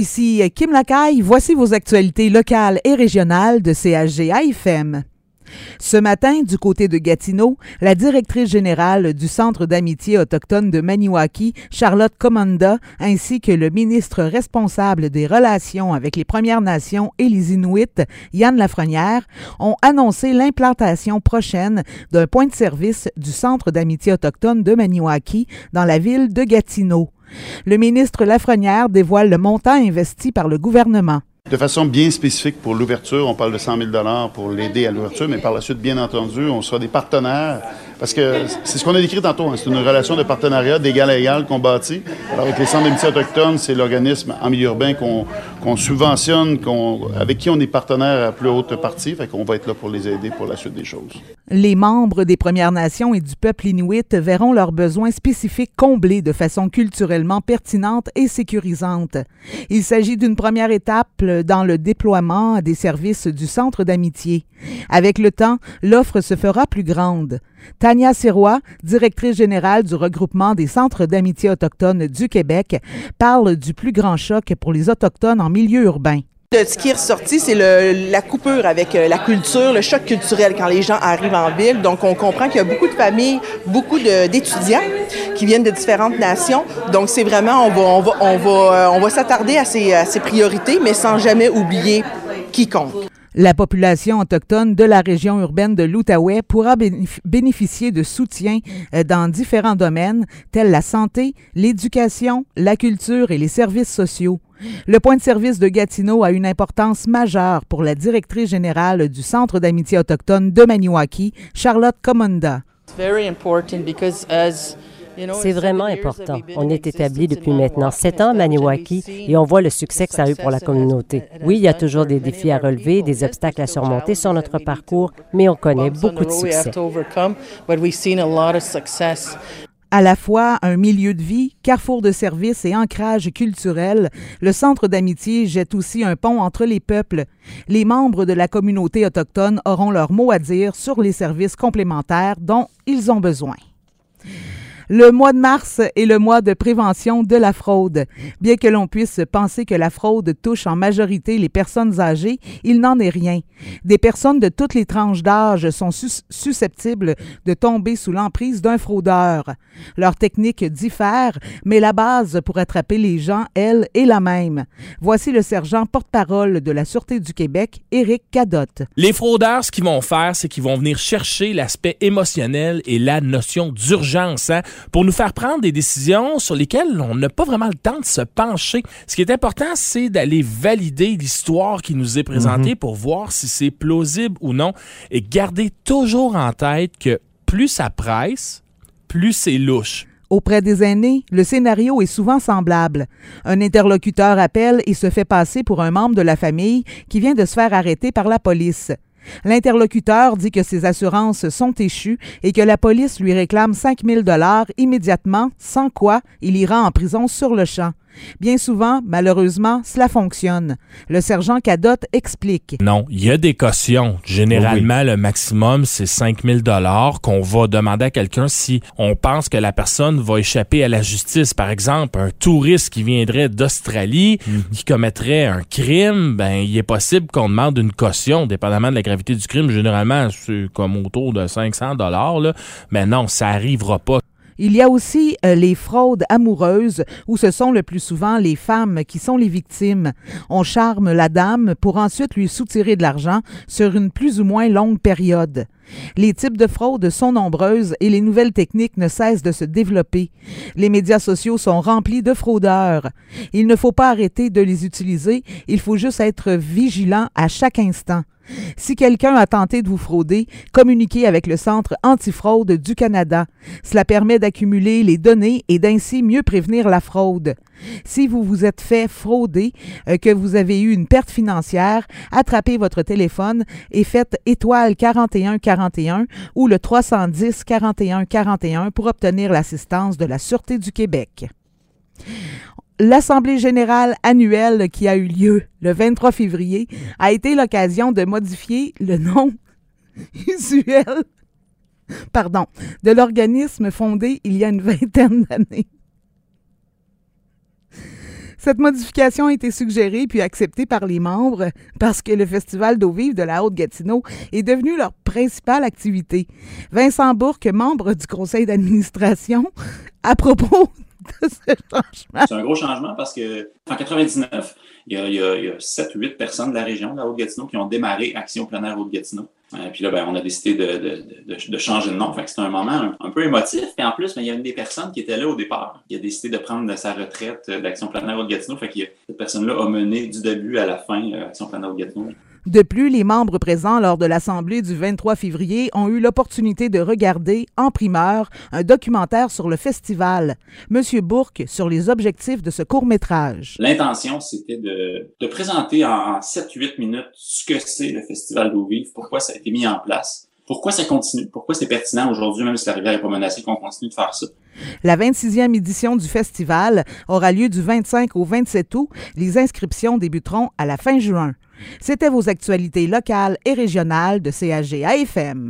Ici Kim Lacaille, voici vos actualités locales et régionales de CHG AFM. Ce matin, du côté de Gatineau, la directrice générale du Centre d'amitié autochtone de Maniwaki, Charlotte Commanda, ainsi que le ministre responsable des relations avec les Premières Nations et les Inuits, Yann Lafrenière, ont annoncé l'implantation prochaine d'un point de service du Centre d'amitié autochtone de Maniwaki dans la ville de Gatineau. Le ministre Lafrenière dévoile le montant investi par le gouvernement. De façon bien spécifique pour l'ouverture, on parle de 100 000 pour l'aider à l'ouverture, mais par la suite, bien entendu, on sera des partenaires parce que c'est ce qu'on a décrit tantôt, hein. c'est une relation de partenariat d'égal à égal qu'on bâtit. Alors avec les centres d'amitié autochtones, c'est l'organisme en milieu urbain qu'on subventionne, avec qui on est partenaire à plus haute partie, fait qu'on va être là pour les aider pour la suite des choses. Les membres des Premières Nations et du peuple inuit verront leurs besoins spécifiques comblés de façon culturellement pertinente et sécurisante. Il s'agit d'une première étape dans le déploiement des services du centre d'amitié. Avec le temps, l'offre se fera plus grande. Tania Sirois, directrice générale du regroupement des centres d'amitié autochtones du Québec, parle du plus grand choc pour les Autochtones en milieu urbain. Ce qui est ressorti, c'est la coupure avec euh, la culture, le choc culturel quand les gens arrivent en ville. Donc, on comprend qu'il y a beaucoup de familles, beaucoup d'étudiants qui viennent de différentes nations. Donc, c'est vraiment, euh, on va s'attarder à ces, à ces priorités, mais sans jamais oublier quiconque. La population autochtone de la région urbaine de l'Outaouais pourra bénéficier de soutien euh, dans différents domaines tels la santé, l'éducation, la culture et les services sociaux. Le point de service de Gatineau a une importance majeure pour la directrice générale du Centre d'amitié autochtone de Maniwaki, Charlotte Commanda. C'est vraiment important. On est établi depuis maintenant sept ans à Maniwaki et on voit le succès que ça a eu pour la communauté. Oui, il y a toujours des défis à relever, des obstacles à surmonter sur notre parcours, mais on connaît beaucoup de succès. À la fois un milieu de vie, carrefour de services et ancrage culturel, le Centre d'amitié jette aussi un pont entre les peuples. Les membres de la communauté autochtone auront leur mot à dire sur les services complémentaires dont ils ont besoin. Le mois de mars est le mois de prévention de la fraude. Bien que l'on puisse penser que la fraude touche en majorité les personnes âgées, il n'en est rien. Des personnes de toutes les tranches d'âge sont susceptibles de tomber sous l'emprise d'un fraudeur. Leur technique diffère, mais la base pour attraper les gens, elle, est la même. Voici le sergent porte-parole de la Sûreté du Québec, Éric Cadotte. Les fraudeurs, ce qu'ils vont faire, c'est qu'ils vont venir chercher l'aspect émotionnel et la notion d'urgence. Hein pour nous faire prendre des décisions sur lesquelles on n'a pas vraiment le temps de se pencher. Ce qui est important, c'est d'aller valider l'histoire qui nous est présentée mhm. pour voir si c'est plausible ou non et garder toujours en tête que plus ça presse, plus c'est louche. Auprès des aînés, le scénario est souvent semblable. Un interlocuteur appelle et se fait passer pour un membre de la famille qui vient de se faire arrêter par la police. L'interlocuteur dit que ses assurances sont échues et que la police lui réclame 5 000 dollars immédiatement, sans quoi il ira en prison sur le champ. Bien souvent, malheureusement, cela fonctionne. Le sergent Cadotte explique. Non, il y a des cautions. Généralement, le maximum, c'est 5000 dollars qu'on va demander à quelqu'un si on pense que la personne va échapper à la justice. Par exemple, un touriste qui viendrait d'Australie, mhm. qui commettrait un crime, ben, il est possible qu'on demande une caution, dépendamment de la gravité du crime. Généralement, c'est comme autour de 500 dollars, Mais non, ça arrivera pas. Il y a aussi euh, les fraudes amoureuses où ce sont le plus souvent les femmes qui sont les victimes. On charme la dame pour ensuite lui soutirer de l'argent sur une plus ou moins longue période. Les types de fraudes sont nombreuses et les nouvelles techniques ne cessent de se développer. Les médias sociaux sont remplis de fraudeurs. Il ne faut pas arrêter de les utiliser, il faut juste être vigilant à chaque instant. Si quelqu'un a tenté de vous frauder, communiquez avec le Centre antifraude du Canada. Cela permet d'accumuler les données et d'ainsi mieux prévenir la fraude. Si vous vous êtes fait frauder, euh, que vous avez eu une perte financière, attrapez votre téléphone et faites étoile 41 41 ou le 310 41 41 pour obtenir l'assistance de la Sûreté du Québec l'Assemblée générale annuelle qui a eu lieu le 23 février a été l'occasion de modifier le nom usuel pardon, de l'organisme fondé il y a une vingtaine d'années. Cette modification a été suggérée puis acceptée par les membres parce que le Festival d'eau vive de la Haute-Gatineau est devenu leur principale activité. Vincent Bourque, membre du conseil d'administration, à propos de ce changement. C'est un gros changement parce que en 99, il y a, il y a, 7 ou 8 personnes de la région de la Haute-Gatineau qui ont démarré Action plein Haute-Gatineau. Euh, puis là, ben, on a décidé de, changer de nom. Fait c'était un moment un, peu émotif. Et en plus, ben, il y a une des personnes qui était là au départ qui a décidé de prendre sa retraite d'Action plein air Haute-Gatineau. Fait que cette personne-là a mené du début à la fin euh, Action air Haute-Gatineau. De plus, les membres présents lors de l'Assemblée du 23 février ont eu l'opportunité de regarder, en primeur, un documentaire sur le festival. Monsieur Bourque sur les objectifs de ce court-métrage. L'intention, c'était de, de, présenter en, 7-8 minutes ce que c'est le Festival d'eau vive, pourquoi ça a été mis en place, pourquoi ça continue, pourquoi c'est pertinent aujourd'hui, même si la rivière n'est pas menacée, qu'on continue de faire ça. La 26e édition du festival aura lieu du 25 au 27 août. Les inscriptions débuteront à la fin juin. C'était vos actualités locales et régionales de CAG AFM.